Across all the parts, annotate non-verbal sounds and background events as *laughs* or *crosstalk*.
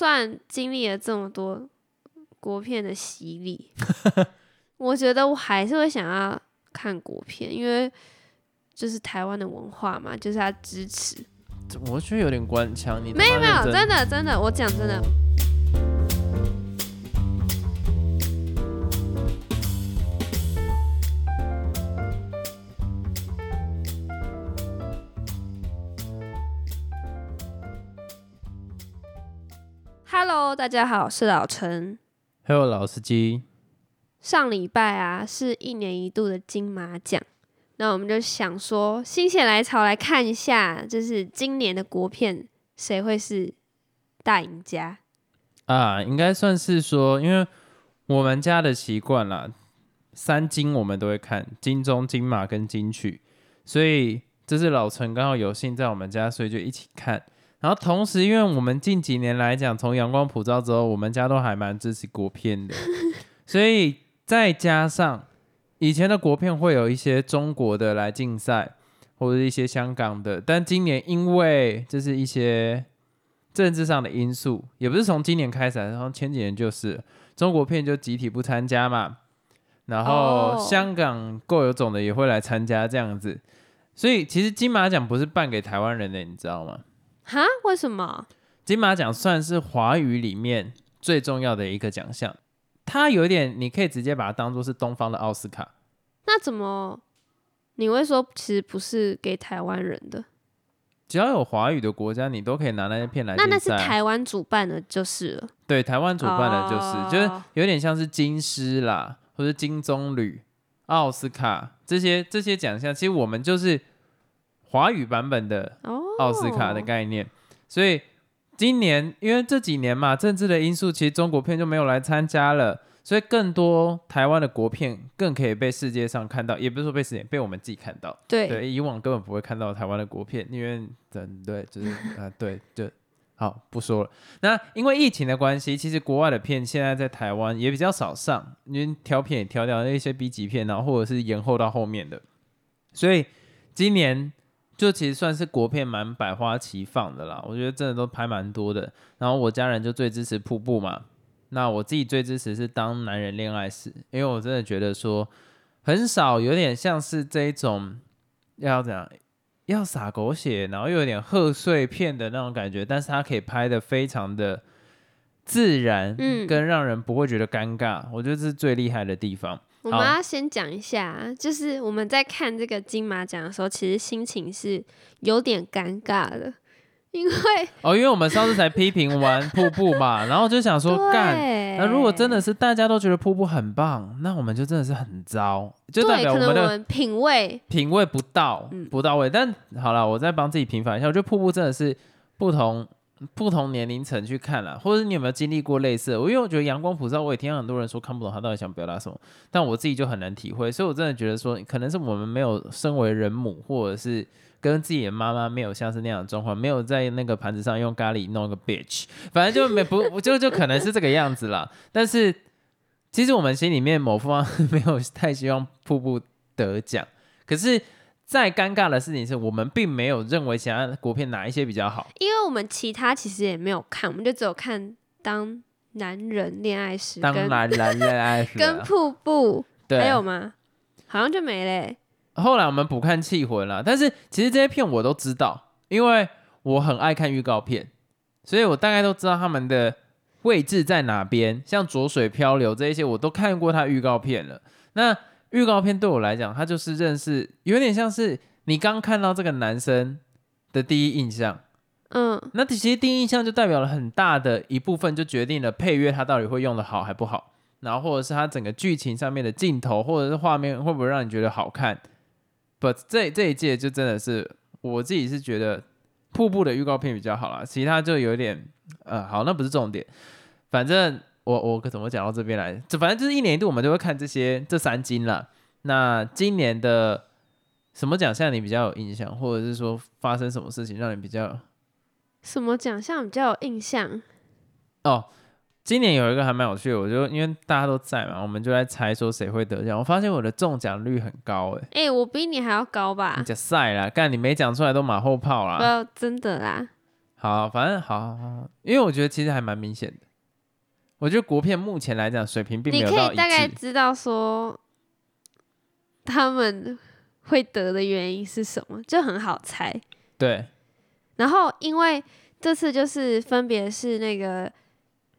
算经历了这么多国片的洗礼，*laughs* 我觉得我还是会想要看国片，因为就是台湾的文化嘛，就是要支持。我觉得有点官腔，你没有没有，真真的真的，我讲真的。Hello，大家好，我是老陈。Hello，老司机，上礼拜啊，是一年一度的金马奖，那我们就想说，心血来潮来看一下，就是今年的国片谁会是大赢家？啊，应该算是说，因为我们家的习惯啦，三金我们都会看，金钟、金马跟金曲，所以这是老陈刚好有幸在我们家，所以就一起看。然后同时，因为我们近几年来讲，从阳光普照之后，我们家都还蛮支持国片的，*laughs* 所以再加上以前的国片会有一些中国的来竞赛，或者一些香港的，但今年因为就是一些政治上的因素，也不是从今年开始，然后前几年就是中国片就集体不参加嘛，然后哦。香港够有种的也会来参加这样子，所以其实金马奖不是办给台湾人的，你知道吗？哈？为什么？金马奖算是华语里面最重要的一个奖项，它有一点你可以直接把它当做是东方的奥斯卡。那怎么你会说其实不是给台湾人的？只要有华语的国家，你都可以拿那些片来那那是。台湾主办的，就是了。对，台湾主办的就是，就是哦有点像是金狮啦，或者金棕榈、奥斯卡这些这些奖项，其实我们就是华语版本的哦，奥斯卡的概念。所以今年因为这几年嘛，政治的因素，其实中国片就没有来参加了，所以更多台湾的国片更可以被世界上看到，也不是说被世界被我们自己看到。对，对，以往根本不会看到台湾的国片，因为等对，就是啊、对，就好不说了。那因为疫情的关系，其实国外的片现在在台湾也比较少上，因为挑片也挑掉那些 B 级片，然后或者是延后到后面的，所以今年就其实算是国片蛮百花齐放的啦。我觉得真的都拍蛮多的。然后我家人就最支持瀑布嘛，那我自己最支持是《当男人恋爱时》，因为我真的觉得说很少有点像是这一种要怎样要洒狗血，然后又有点贺岁片的那种感觉，但是它可以拍的非常的自然，嗯跟让人不会觉得尴尬，我觉得这是最厉害的地方。我们要先讲一下，就是我们在看这个金马奖的时候，其实心情是有点尴尬的，因为哦，因为我们上次才批评完瀑布嘛，然后就想说干。那如果真的是大家都觉得瀑布很棒，那我们就真的是很糟，就代，表我们的品味品味不到，嗯不到位。但好了，我再帮自己平反一下，我觉得瀑布真的是不同不同年龄层去看啦，或者你有没有经历过类似的？我因为我觉得阳光普照，我也听到很多人说看不懂他到底想表达什么，但我自己就很难体会，所以我真的觉得说，可能是我们没有身为人母，或者是。跟自己的妈妈没有像是那样的状况，没有在那个盘子上用咖喱弄个 bitch，反正就没不就就可能是这个样子啦。但是其实我们心里面某方没有太希望瀑布得奖，可是再尴尬的事情是我们并没有认为其他国片哪一些比较好。因为我们其他其实也没有看，我们就只有看《当男人恋爱时》当跟然然恋爱时啊跟瀑布，对，还有吗？好像就没嘞、后来我们补看《气魂》了，但是其实这些片我都知道，因为我很爱看预告片，所以我大概都知道他们的位置在哪边。像《浊水漂流》这一些，我都看过他预告片了。那预告片对我来讲，它就是认识，有点像是你刚看到这个男生的第一印象。嗯，那其实第一印象就代表了很大的一部分，就决定了配乐它到底会用的好还不好，然后或者是它整个剧情上面的镜头或者是画面会不会让你觉得好看。But 这这一届就真的是我自己是觉得瀑布的预告片比较好啦，其他就有点呃好，那不是重点，反正我我怎么讲到这边来，这反正就是一年一度我们就会看这些这三金啦。那今年的什么奖项你比较有印象，或者是说发生什么事情让你比较什么奖项比较有印象？哦，今年有一个还蛮有趣的，我就因为大家都在嘛，我们就在猜说谁会得奖。我发现我的中奖率很高哎、哎、我比你还要高吧你？讲赛啦，干你没讲出来都马后炮啦。不要真的啦，好，反正好好好，因为我觉得其实还蛮明显的。我觉得国片目前来讲水平并没你可以大概致。知道说他们会得的原因是什么，就很好猜。对然后因为这次就是分别是那个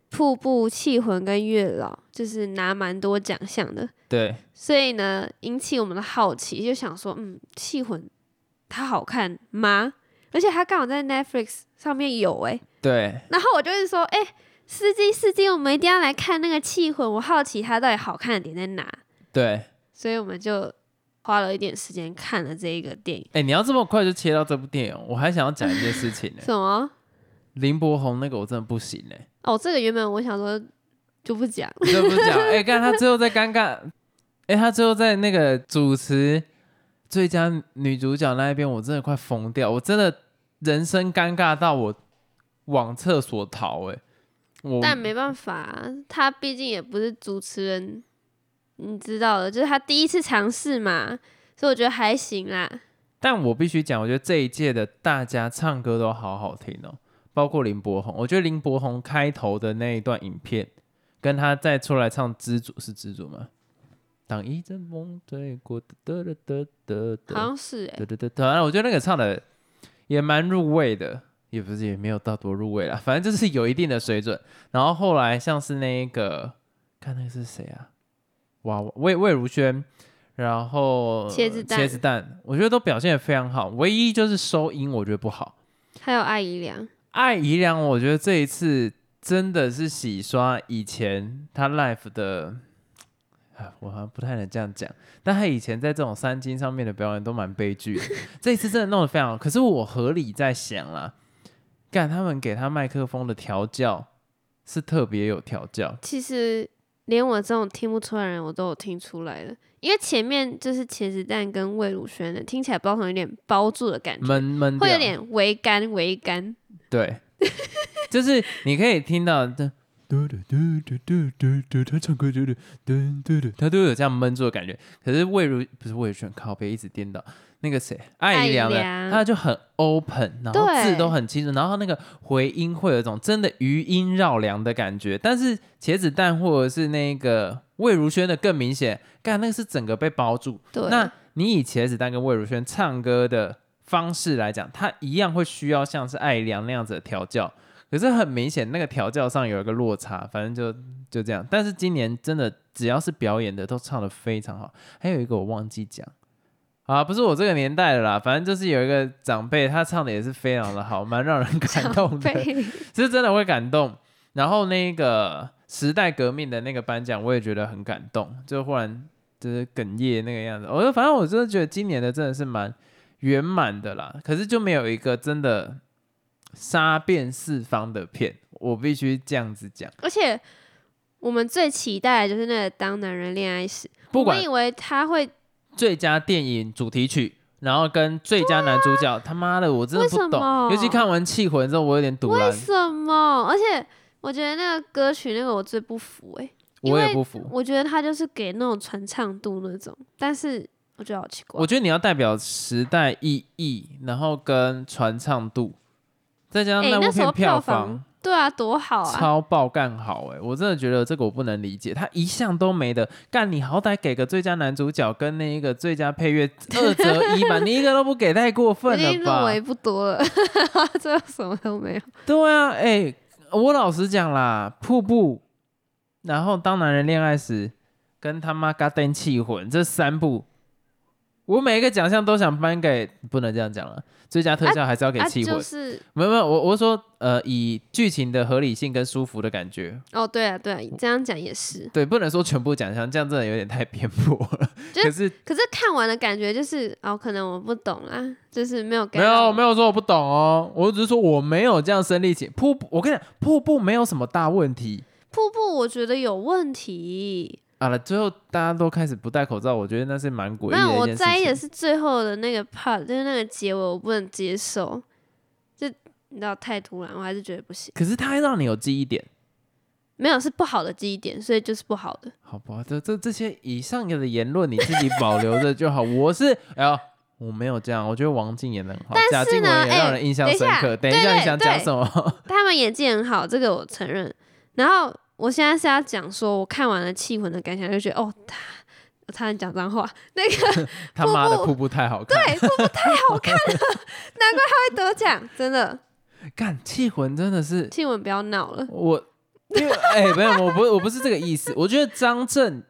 瀑布、气魂跟月老，就是拿蛮多奖项的，对所以呢引起我们的好奇，就想说，嗯，气魂它好看吗？而且它刚好在 Netflix 上面有诶、对，然后我就是说，哎、司机司机，我们一定要来看那个气魂，我好奇它到底好看的点在哪，对，所以我们就花了一点时间看了这一个电影。哎、你要这么快就切到这部电影，我还想要讲一件事情呢、*laughs* 什么？林柏宏那个我真的不行哎、哦，这个原本我想说就不讲，就不是讲，*laughs* 哎、看他最后在尴尬，哎、他最后在那个主持最佳女主角那一边，我真的快疯掉，我真的人生尴尬到我往厕所逃哎、我但没办法，他毕竟也不是主持人，你知道的，就是他第一次尝试嘛，所以我觉得还行啦。但我必须讲，我觉得这一届的大家唱歌都好好听哦，包括林柏宏。我觉得林柏宏开头的那一段影片，跟他再出来唱《知足》是《知足》吗？当一阵风吹过，得得得得得好像是哎、对对对，反正我觉得那个唱的也蛮入味的，也不是也没有到多入味啦，反正就是有一定的水准。然后后来像是那一个，看那个是谁啊？哇，魏魏如萱，然后茄子蛋茄子蛋，我觉得都表现的非常好，唯一就是收音我觉得不好。还有艾怡良，艾怡良，我觉得这一次真的是洗刷以前他 life 的，啊，我好像不太能这样讲，但他以前在这种三金上面的表演都蛮悲剧的，这一次真的弄得非常好。可是我合理在想啦，干他们给他麦克风的调教是特别有调教，其实连我这种听不出来的人，我都有听出来了。因为前面就是茄子蛋跟魏如萱的，听起来不知道为什么有点包住的感觉，闷闷掉会有点微干微干。对，就是你可以听到的。嘟嘟嘟嘟嘟嘟嘟，他唱歌嘟嘟嘟嘟嘟，他都有这样闷住的感觉。可是魏如不是魏如萱，靠背一直颠倒。那个谁，艾怡良的，他就很 open，然后字都很清楚，然后那个回音会有一种真的余音绕梁的感觉。但是茄子蛋或者是那个魏如萱的更明显，干那个是整个被包住，对，那你以茄子蛋跟魏如萱唱歌的方式来讲，他一样会需要像是艾怡良那样子的调教，可是很明显那个调教上有一个落差，反正就就这样。但是今年真的只要是表演的都唱得非常好，还有一个我忘记讲。啊，不是我这个年代的啦，反正就是有一个长辈，他唱的也是非常的好，蛮让人感动的。*laughs* 是真的会感动。然后那个时代革命的那个颁奖，我也觉得很感动，就忽然就是哽咽那个样子。我就反正我真的觉得今年的真的是蛮圆满的啦，可是就没有一个真的杀遍四方的片，我必须这样子讲。而且我们最期待的就是那个《当男人恋爱时》，不管以为他会最佳电影主题曲。然后跟最佳男主角，他妈的，我真的不懂。为什么尤其看完《气魂》之后，我有点堵为然，什么？而且我觉得那个歌曲那个我最不服哎、因为我也不服。我觉得他就是给那种传唱度那种，但是我觉得好奇怪我。觉得你要代表时代意义，然后跟传唱度，再加上哎、那部片票房对啊，多好啊！超爆干好哎、我真的觉得这个我不能理解，他一项都没的干，你好歹给个最佳男主角跟那一个最佳配乐二择一吧，你一个都不给，太过分了吧？经入围不多了，*laughs* 最后什么都没有。对啊，哎、我老实讲啦，瀑布，然后当男人恋爱时，跟他妈嘎登气魂这三部，我每一个奖项都想颁给，不能这样讲了，最佳特效还是要给啊，气魂。就是没有没有，我我是说，呃，以剧情的合理性跟舒服的感觉，哦，对啊，对啊，这样讲也是。对，不能说全部奖项，这样真的有点太偏颇了。*laughs* 就可是可是看完的感觉就是，哦，可能我不懂啊，就是没有没有没有，有说我不懂哦，我只是说我没有这样生力气。瀑布，我跟你讲，瀑布没有什么大问题。瀑布我觉得有问题。好了，最后大家都开始不戴口罩，我觉得那是蛮诡异的一件事情。在意的是最后的那个 part，就是那个结尾，我不能接受。就你知道太突然，我还是觉得不行。可是它让你有记忆点，没有是不好的记忆点，所以就是不好的。好吧？这这这些以上的言论你自己保留着就好。*laughs* 我是哎呦，我没有这样，我觉得王静演的很好，但贾静是呢雯也让哎人印象深刻。等一对下，你想讲什么？*laughs* 他们演技很好，这个我承认。然后我现在是要讲说，我看完了《气魂》的感想，就觉得哦，他我差点讲脏话，那个 *laughs* 他妈的瀑布太好看，对瀑布太好看了，难怪他会得奖，真的。*laughs* 干气魂真的是气魂不要闹了，我，因为哎，没有，我不我不是这个意思。我觉得张震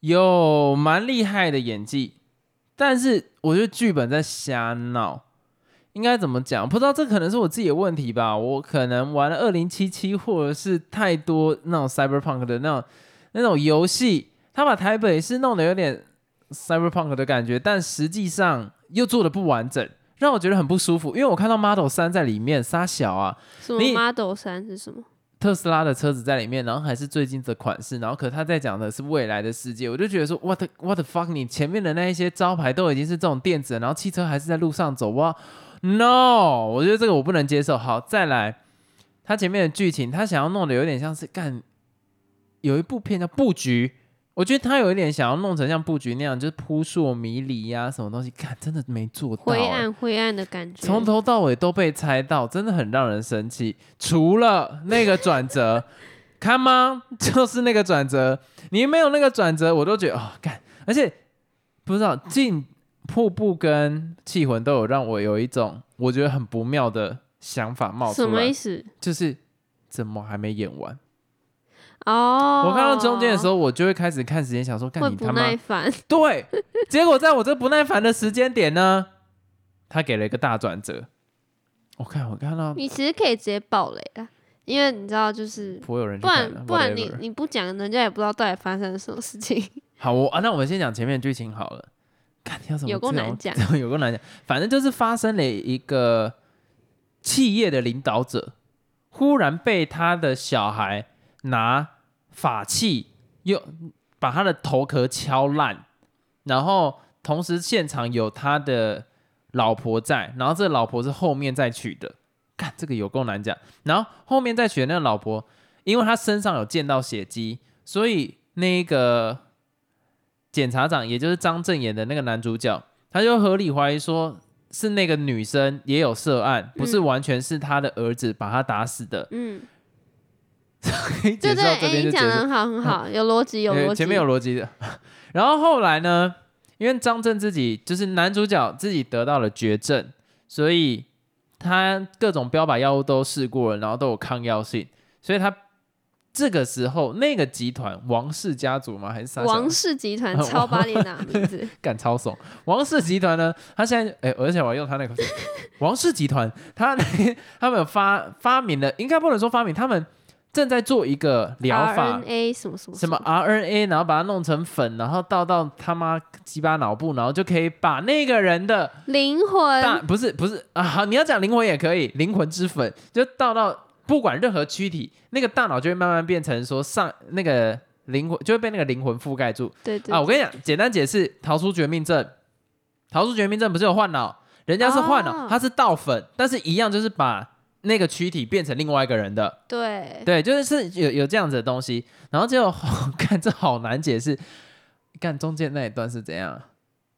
有蛮厉害的演技，但是我觉得剧本在瞎闹。应该怎么讲？不知道，这可能是我自己的问题吧。我可能玩了二零七七，或者是太多那种 cyberpunk 的那种那种游戏，他把台北是弄得有点 cyberpunk 的感觉，但实际上又做的不完整，让我觉得很不舒服。因为我看到 Model 三在里面撒小啊，什么 Model 三是什么？特斯拉的车子在里面，然后还是最近的款式，然后可他在讲的是未来的世界，我就觉得说，what the, what the fuck，你前面的那一些招牌都已经是这种电子，然后汽车还是在路上走，哇，no，我觉得这个我不能接受。好，再来，他前面的剧情，他想要弄的有点像是干，有一部片叫《布局》，我觉得他有一点想要弄成像布局那样，就是扑朔迷离呀、什么东西，看真的没做到、灰欸暗灰暗的感觉。从头到尾都被猜到，真的很让人生气。除了那个转折，*laughs* 看吗？就是那个转折，你没有那个转折，我都觉得哦，干。而且不知道进瀑布跟气魂都有让我有一种我觉得很不妙的想法冒出来什么意，思？就是怎么还没演完？哦，我看到中间的时候，我就会开始看时间，想说，干你他妈耐烦。对。结果在我这不耐烦的时间点呢，他给了一个大转折。我看，我看到你其实可以直接爆雷啊，因为你知道，就是不会有人不然不然你你不讲，人家也不知道到底发生了什么事情。好，我啊，那我们先讲前面剧情好了。看要怎么有够难讲，*laughs* 有够难讲。反正就是发生了一个企业的领导者，忽然被他的小孩拿法器又把他的头壳敲烂，然后同时现场有他的老婆在，然后这老婆是后面再娶的。看这个有够难讲。然后后面再娶的那个老婆，因为他身上有见到血迹，所以那个检察长，也就是张震演的那个男主角，他就合理怀疑说是那个女生也有涉案，不是嗯完全是他的儿子把他打死的。嗯，*laughs* 对对，这哎，边讲的很好很好，*laughs* 有逻辑有逻辑。呃前面有逻辑的。然后后来呢，因为张震自己就是男主角自己得到了绝症，所以他各种标靶药物都试过了，然后都有抗药性，所以他这个时候那个集团王氏家族吗？还是啥王氏集团 *laughs* 超巴列娜名字，*laughs* 干超怂。王氏集团呢，他现在哎、而且我要用他那个 *laughs* 王氏集团，他他们发发明了，应该不能说发明，他们正在做一个疗法。RNA 什么什么什么 RNA，然后把它弄成粉，然后倒到他妈鸡巴脑部，然后就可以把那个人的灵魂，不是不是啊，好，你要讲灵魂也可以，灵魂之粉就倒到不管任何躯体，那个大脑就会慢慢变成说上那个灵魂就会被那个灵魂覆盖住对对啊。我跟你讲，简单解释，逃出绝命镇，逃出绝命镇不是有换脑，人家是换脑，哦他是盗粉，但是一样就是把那个躯体变成另外一个人的。对对，就是是有有这样子的东西，然后结果 *laughs* 看这好难解释，看中间那一段是怎样？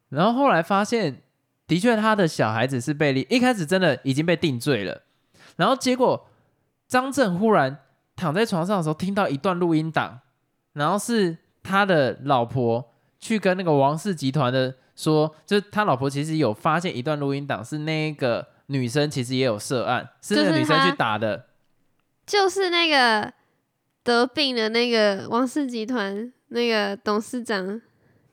然后后来发现，的确他的小孩子是被立，一开始真的已经被定罪了，然后结果张震忽然躺在床上的时候，听到一段录音档，然后是他的老婆去跟那个王氏集团的说，就是他老婆其实有发现一段录音档，是那个女生其实也有涉案，是那个女生去打的。就是那个得病的那个王氏集团那个董事长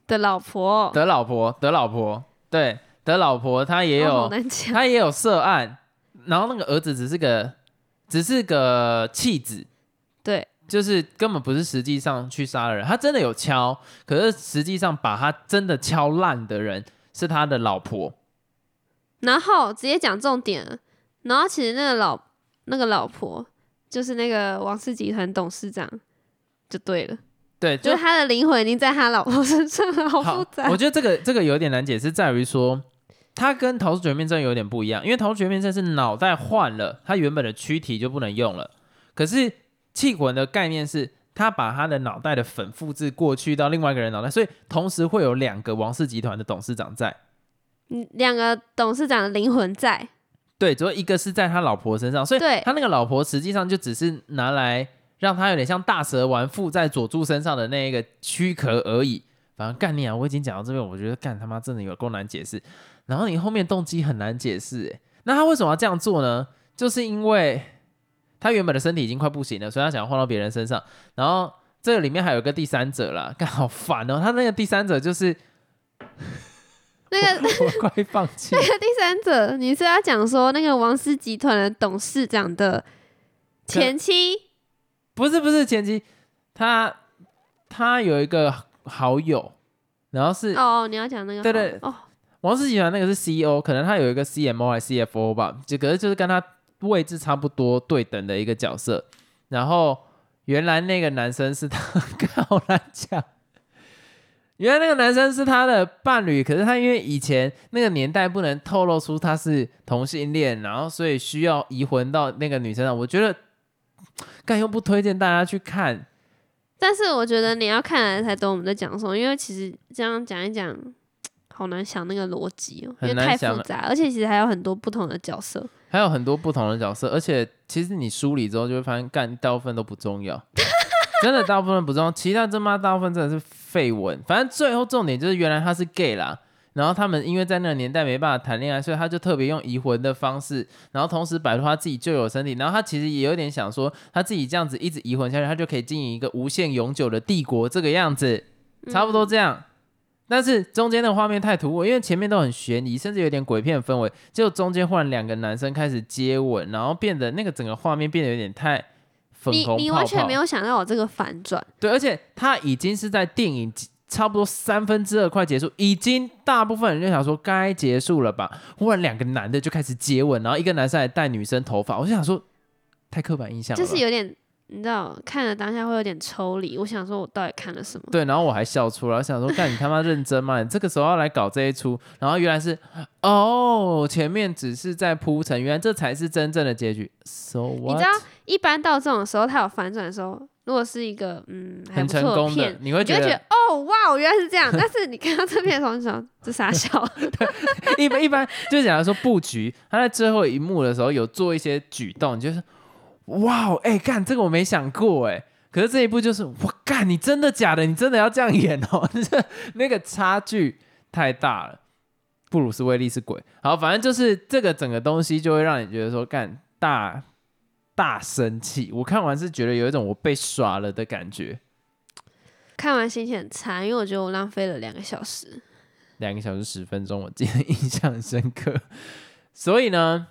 的老婆，得老婆，得老婆，对，得老婆，他也有。他也有涉案，然后那个儿子只是个，只是个弃子，对，就是根本不是实际上去杀了人，他真的有敲，可是实际上把他真的敲烂的人是他的老婆，然后直接讲重点了，然后其实那个老那个老婆就是那个王氏集团董事长，就对了，对，就就是他的灵魂已经在他老婆身上了，好复杂。我觉得这个这个有点难解释，在于说。它跟《逃出绝命症》有点不一样，因为《逃出绝命症》是脑袋换了，它原本的躯体就不能用了。可是气魂的概念是，他把他的脑袋的粉复制过去到另外一个人脑袋，所以同时会有两个王氏集团的董事长在。嗯，两个董事长的灵魂在，对，只有一个是在他老婆身上，所以对他那个老婆实际上就只是拿来让他有点像大蛇丸附在佐助身上的那一个躯壳而已。反正概念啊！我已经讲到这边，我觉得干他妈真的有够难解释。然后你后面动机很难解释，诶，那他为什么要这样做呢？就是因为他原本的身体已经快不行了，所以他想要换到别人身上。然后这个里面还有个第三者啦，干好烦哦！他那个第三者就是 *laughs* 那个我快放弃那。个第三者，你是要讲说那个王氏集团的董事长的前妻？不是不是前妻，他他有一个好友，然后是哦，你要讲那个对对哦，王氏集团那个是 CEO，可能他有一个 CMO 还是 CFO 吧，就可是就是跟他位置差不多对等的一个角色。然后原来那个男生是他，*laughs* 好难讲。原来那个男生是他的伴侣，可是他因为以前那个年代不能透露出他是同性恋，然后所以需要移魂到那个女生上。我觉得，干又不推荐大家去看，但是我觉得你要看了才懂我们在讲什么，因为其实这样讲一讲，好难想那个逻辑哦，因为太复杂，而且其实还有很多不同的角色。还有很多不同的角色，而且其实你梳理之后就会发现，干大部分都不重要，*laughs* 真的大部分不重要，其他他妈大部分真的是废文。反正最后重点就是原来他是 gay 啦，然后他们因为在那个年代没办法谈恋爱，所以他就特别用移魂的方式，然后同时摆脱他自己旧有身体，然后他其实也有点想说，他自己这样子一直移魂下去，他就可以经营一个无限永久的帝国，这个样子，差不多这样。但是中间的画面太突兀，因为前面都很悬疑，甚至有点鬼片氛围，结果中间忽然两个男生开始接吻，然后变得那个整个画面变得有点太粉你红泡泡。你完全没有想到有这个反转，对，而且他已经是在电影差不多三分之二快结束，已经大部分人就想说该结束了吧，忽然两个男的就开始接吻，然后一个男生还带女生头发，我就想说太刻板印象了，就是有点你知道看了当下会有点抽离。我想说，我到底看了什么？对，然后我还笑出来，我想说，干你他妈认真吗？你这个时候要来搞这一出，然后原来是哦，前面只是在铺陈，原来这才是真正的结局。So 你 what？知道，一般到这种时候，它有反转的时候，如果是一个嗯很成功的片，，你会觉得觉得哦哇，原来是这样。但是你看到这片的时候，你想这傻笑，*laughs* 一般一般就是讲说布局，他在最后一幕的时候有做一些举动，你就是哇，哎、干这个我没想过哎。可是这一部就是我干，你真的假的？你真的要这样演哦？这 *laughs* 那个差距太大了。布鲁斯威利是鬼，好，反正就是这个整个东西就会让你觉得说干大大生气。我看完是觉得有一种我被耍了的感觉。看完心情很差，因为我觉得我浪费了两个小时。两个小时十分钟，我记得印象很深刻。所以呢，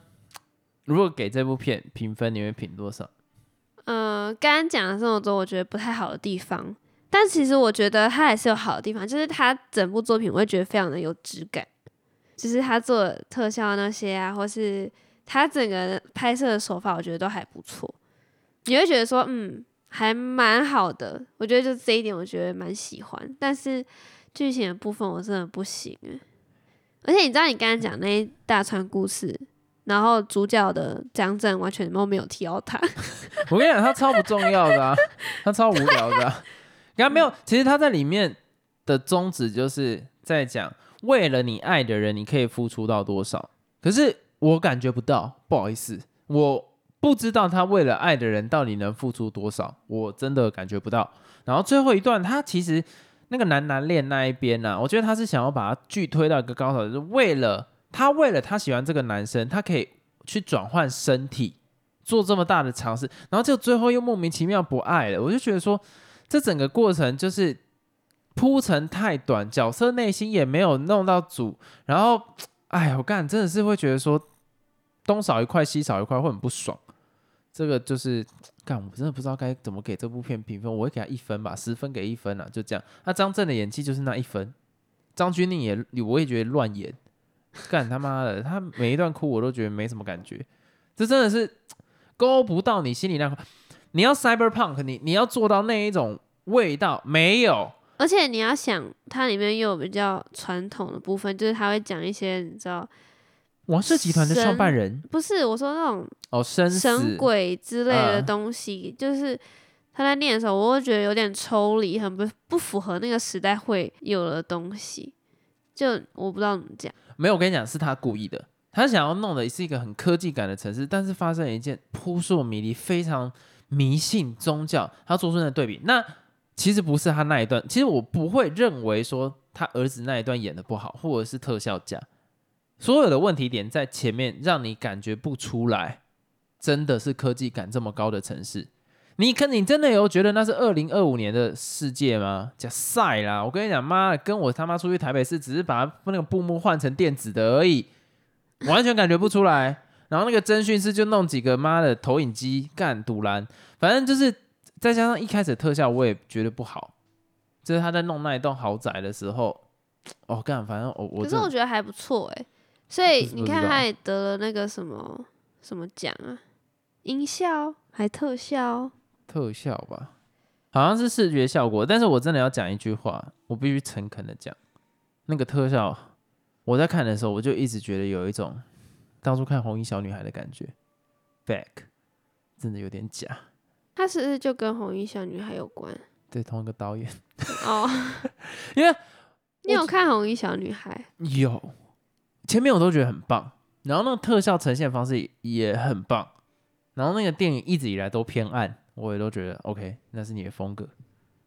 如果给这部片评分，你会评多少？呃，刚刚讲了这么多，我觉得不太好的地方，但其实我觉得它还是有好的地方，就是它整部作品我会觉得非常的有质感，就是他做的特效那些啊，或是他整个拍摄的手法，我觉得都还不错。你会觉得说，嗯，还蛮好的。我觉得就这一点，我觉得蛮喜欢。但是剧情的部分，我真的不行哎。而且你知道，你刚刚讲那一大串故事，然后主角的张震完全都没有提到他。*laughs* 我跟你讲，他超不重要的，他超无聊的、啊。刚刚没有，其实他在里面的宗旨就是在讲，为了你爱的人，你可以付出到多少。可是我感觉不到，不好意思，我不知道他为了爱的人到底能付出多少，我真的感觉不到。然后最后一段，他其实那个男男恋那一边呢、我觉得他是想要把它剧推到一个高潮，就是为了他为了他喜欢这个男生，他可以去转换身体。做这么大的尝试，然后就最后又莫名其妙不爱了，我就觉得说，这整个过程就是铺陈太短，角色内心也没有弄到主，然后，哎，我干真的是会觉得说，东少一块西少一块会很不爽，这个就是干，我真的不知道该怎么给这部片评分，我会给他一分吧，十分给一分啊，就这样。那张震的演技就是那一分，张钧甯也我也觉得乱演，*laughs* 干他妈的，他每一段哭我都觉得没什么感觉，这真的是。勾不到你心里那块，你要 cyberpunk，你你要做到那一种味道没有？而且你要想，它里面又有比较传统的部分，就是他会讲一些你知道，王氏集团的创办人不是我说那种哦，生死神鬼之类的嗯东西，就是他在念的时候，我会觉得有点抽离，很不不符合那个时代会有的东西。就我不知道怎么讲。没有，我跟你讲，是他故意的。他想要弄的是一个很科技感的城市，但是发生了一件扑朔迷离、非常迷信宗教，他做出那对比。那其实不是他那一段，其实我不会认为说他儿子那一段演的不好，或者是特效假。所有的问题点在前面，让你感觉不出来，真的是科技感这么高的城市。你可你真的有觉得那是二零二五年的世界吗？假赛啦！我跟你讲，妈的，跟我他妈出去台北市，只是把那个布幕换成电子的而已，完全感觉不出来。*laughs* 然后那个侦讯师就弄几个妈的投影机干堵拦，反正就是再加上一开始特效我也觉得不好，就是他在弄那一栋豪宅的时候，哦干，反正我我可是我觉得还不错哎、所以你看他也得了那个什么什么奖啊，音效还特效，特效吧，好像是视觉效果，但是我真的要讲一句话，我必须诚恳的讲，那个特效，我在看的时候，我就一直觉得有一种当初看红衣小女孩的感觉，back，真的有点假，他是不是就跟红衣小女孩有关？对，同一个导演，哦，*laughs* 因为你有看红衣小女孩？有前面我都觉得很棒，然后那个特效呈现方式也也很棒，然后那个电影一直以来都偏暗，我也都觉得 OK，那是你的风格，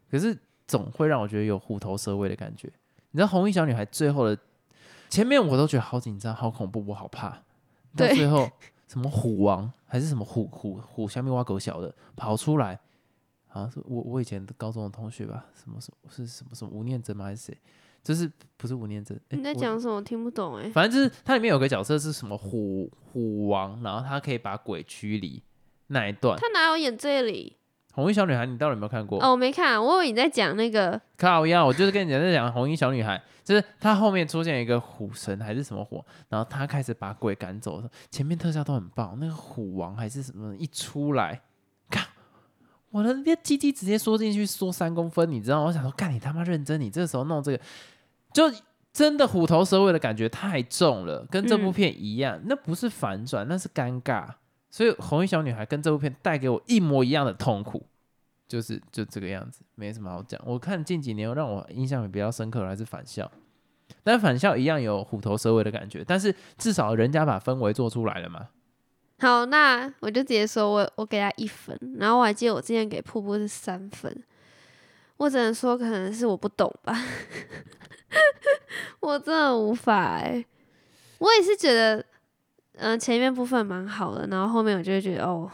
可是总会让我觉得有虎头蛇尾的感觉。你知道红衣小女孩最后的前面我都觉得好紧张、好恐怖、我好怕，到最后 *laughs* 什么虎王还是什么虎虎虎下面挖狗小的跑出来，好像是我我以前的高中的同学吧，什么什么是什么什么吴念真吗还是谁？就是不是吴念真？诶你在讲什么？我听不懂哎、反正就是它里面有个角色是什么虎虎王，然后他可以把鬼驱离那一段。他哪有演这里？红衣小女孩，你到底有没有看过？哦，我没看，我以为你在讲那个靠呀，我就是跟你讲在讲红衣小女孩，*laughs* 就是她后面出现一个虎神还是什么火，然后她开始把鬼赶走，前面特效都很棒，那个虎王还是什么一出来，靠，我的那鸡鸡直接缩进去缩三公分，你知道吗？我想说，干你他妈认真，你这时候弄这个，就真的虎头蛇尾的感觉太重了，跟这部嗯片一样，那不是反转，那是尴尬。所以红衣小女孩跟这部片带给我一模一样的痛苦。就是就这个样子，没什么好讲。我看近几年让我印象比较深刻的还是返校，但返校一样有虎头蛇尾的感觉，但是至少人家把氛围做出来了嘛。好，那我就直接说我我给他一分，然后我还记得我之前给瀑布是三分，我只能说可能是我不懂吧，*laughs* 我真的无法哎、我也是觉得，嗯、前面部分蛮好的，然后后面我就会觉得哦，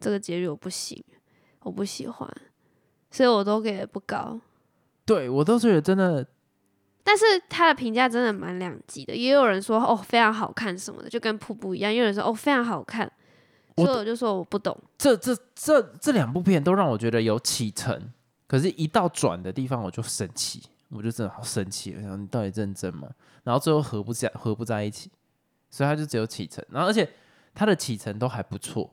这个结局我不行，我不喜欢，所以我都给的不高。对我都觉得真的，但是他的评价真的蛮两极的，也有人说哦非常好看什么的，就跟瀑布一样；也有人说哦非常好看，所以我就说我不懂。这这这这两部片都让我觉得有启程，可是，一到转的地方我就生气，我就真的好生气。我想你到底认真吗？然后最后合不在合不在一起，所以它就只有启程，然后而且它的启程都还不错，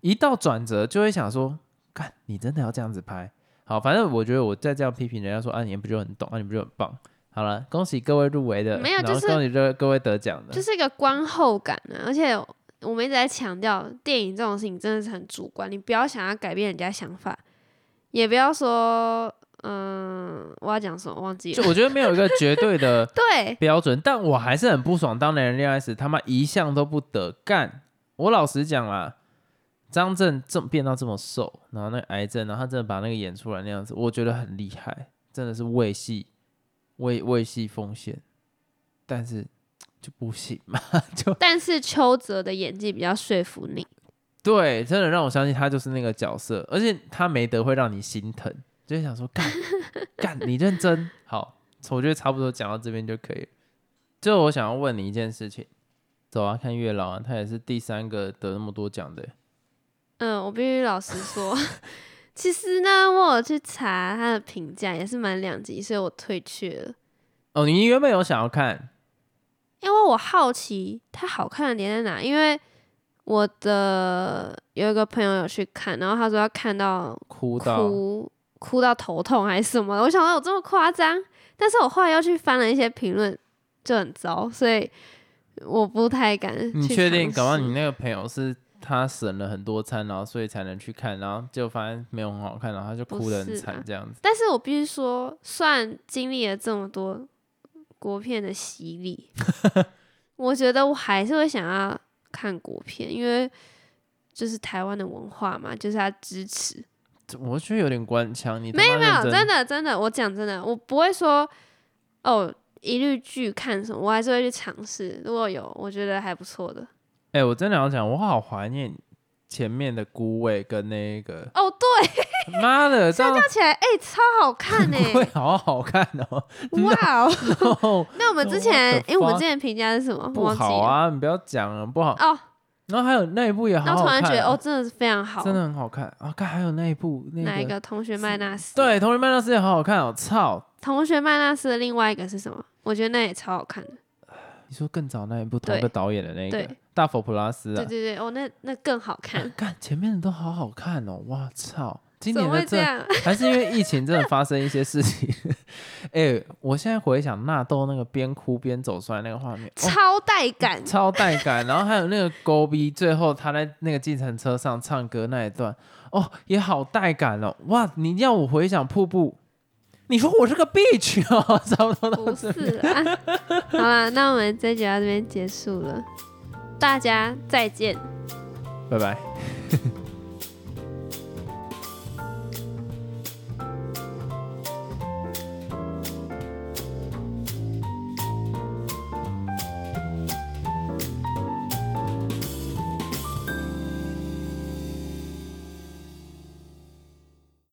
一到转折就会想说，看你真的要这样子拍？好，反正我觉得我再这样批评人家说啊，你不就很懂，啊，你不就很棒？好了，恭喜各位入围的，没有就是恭喜各各位得奖的，就是一个观后感啊，而且我们一直在强调，电影这种事情真的是很主观，你不要想要改变人家想法，也不要说，嗯，我要讲什么忘记了。就我觉得没有一个绝对的 *laughs* 对，标准，但我还是很不爽。当男人恋爱时，他妈一向都不得干。我老实讲啦，张震这么变到这么瘦，然后那个癌症，然后他真的把那个演出来那样子，我觉得很厉害，真的是为戏为为戏奉献。但是就不行嘛，*laughs* 就但是邱泽的演技比较说服你。对，真的让我相信他就是那个角色，而且他没得会让你心疼，就是想说干干你认真好，我觉得差不多讲到这边就可以了。最后我想要问你一件事情，走啊，看月老啊，他也是第三个得那么多奖的，嗯，我必须老实说，*laughs* 其实呢，我有去查他的评价，也是蛮两极，所以我退却了。哦，你原本有想要看，因为我好奇他好看的点在哪，因为我的有一个朋友有去看，然后他说他看到哭到哭哭到头痛还是什么的，我想到有这么夸张，但是我后来又去翻了一些评论，就很糟，所以我不太敢你确定？尝搞不好你那个朋友是他省了很多餐，然后所以才能去看，然后就发现没有很好看，然后他就哭得很惨这样子。但是我必须说，虽然经历了这么多国片的洗礼，*laughs* 我觉得我还是会想要看国片，因为就是台湾的文化嘛，就是要支持。我觉得有点官腔，你他没有没有，真真的真的，我讲真的，我不会说哦一律拒看什么，我还是会去尝试。如果有我觉得还不错的，哎、我真的要讲，我好怀念前面的孤味跟那个，哦对，*laughs* 妈的，*laughs* 这样叫起来哎、超好看呢、*laughs* 会好好看哦。哇哦！哦，那我们之前哎、我们之前评价是什么？不。好啊，你不要讲了，不好。哦，然后还有那一部也好然后好看、啊，突然觉得哦，真的是非常好。真的很好看啊！看还有那一部那哪一个？同学麦纳斯？，对，《同学麦纳斯》也好好看哦！操，同学麦纳斯的另外一个是什么？我觉得那也超好看的。你说更早那一部同一个导演的那个对《大佛普拉斯》啊，对对对，哦，那那更好看。看前面的都好好看哦！哇操，今怎年的这么会这样？*laughs* 还是因为疫情真的发生一些事情。*laughs* 哎、我现在回想纳豆那个边哭边走出来那个画面，哦、超带感。超带感。然后还有那个勾逼，最后他在那个计程车上唱歌那一段，哦，也好带感哦。哇，你要我回想瀑布，你说我是个 bitch 哦，差不多到不是啊，好了，那我们这集到这边结束了，大家再见。拜拜。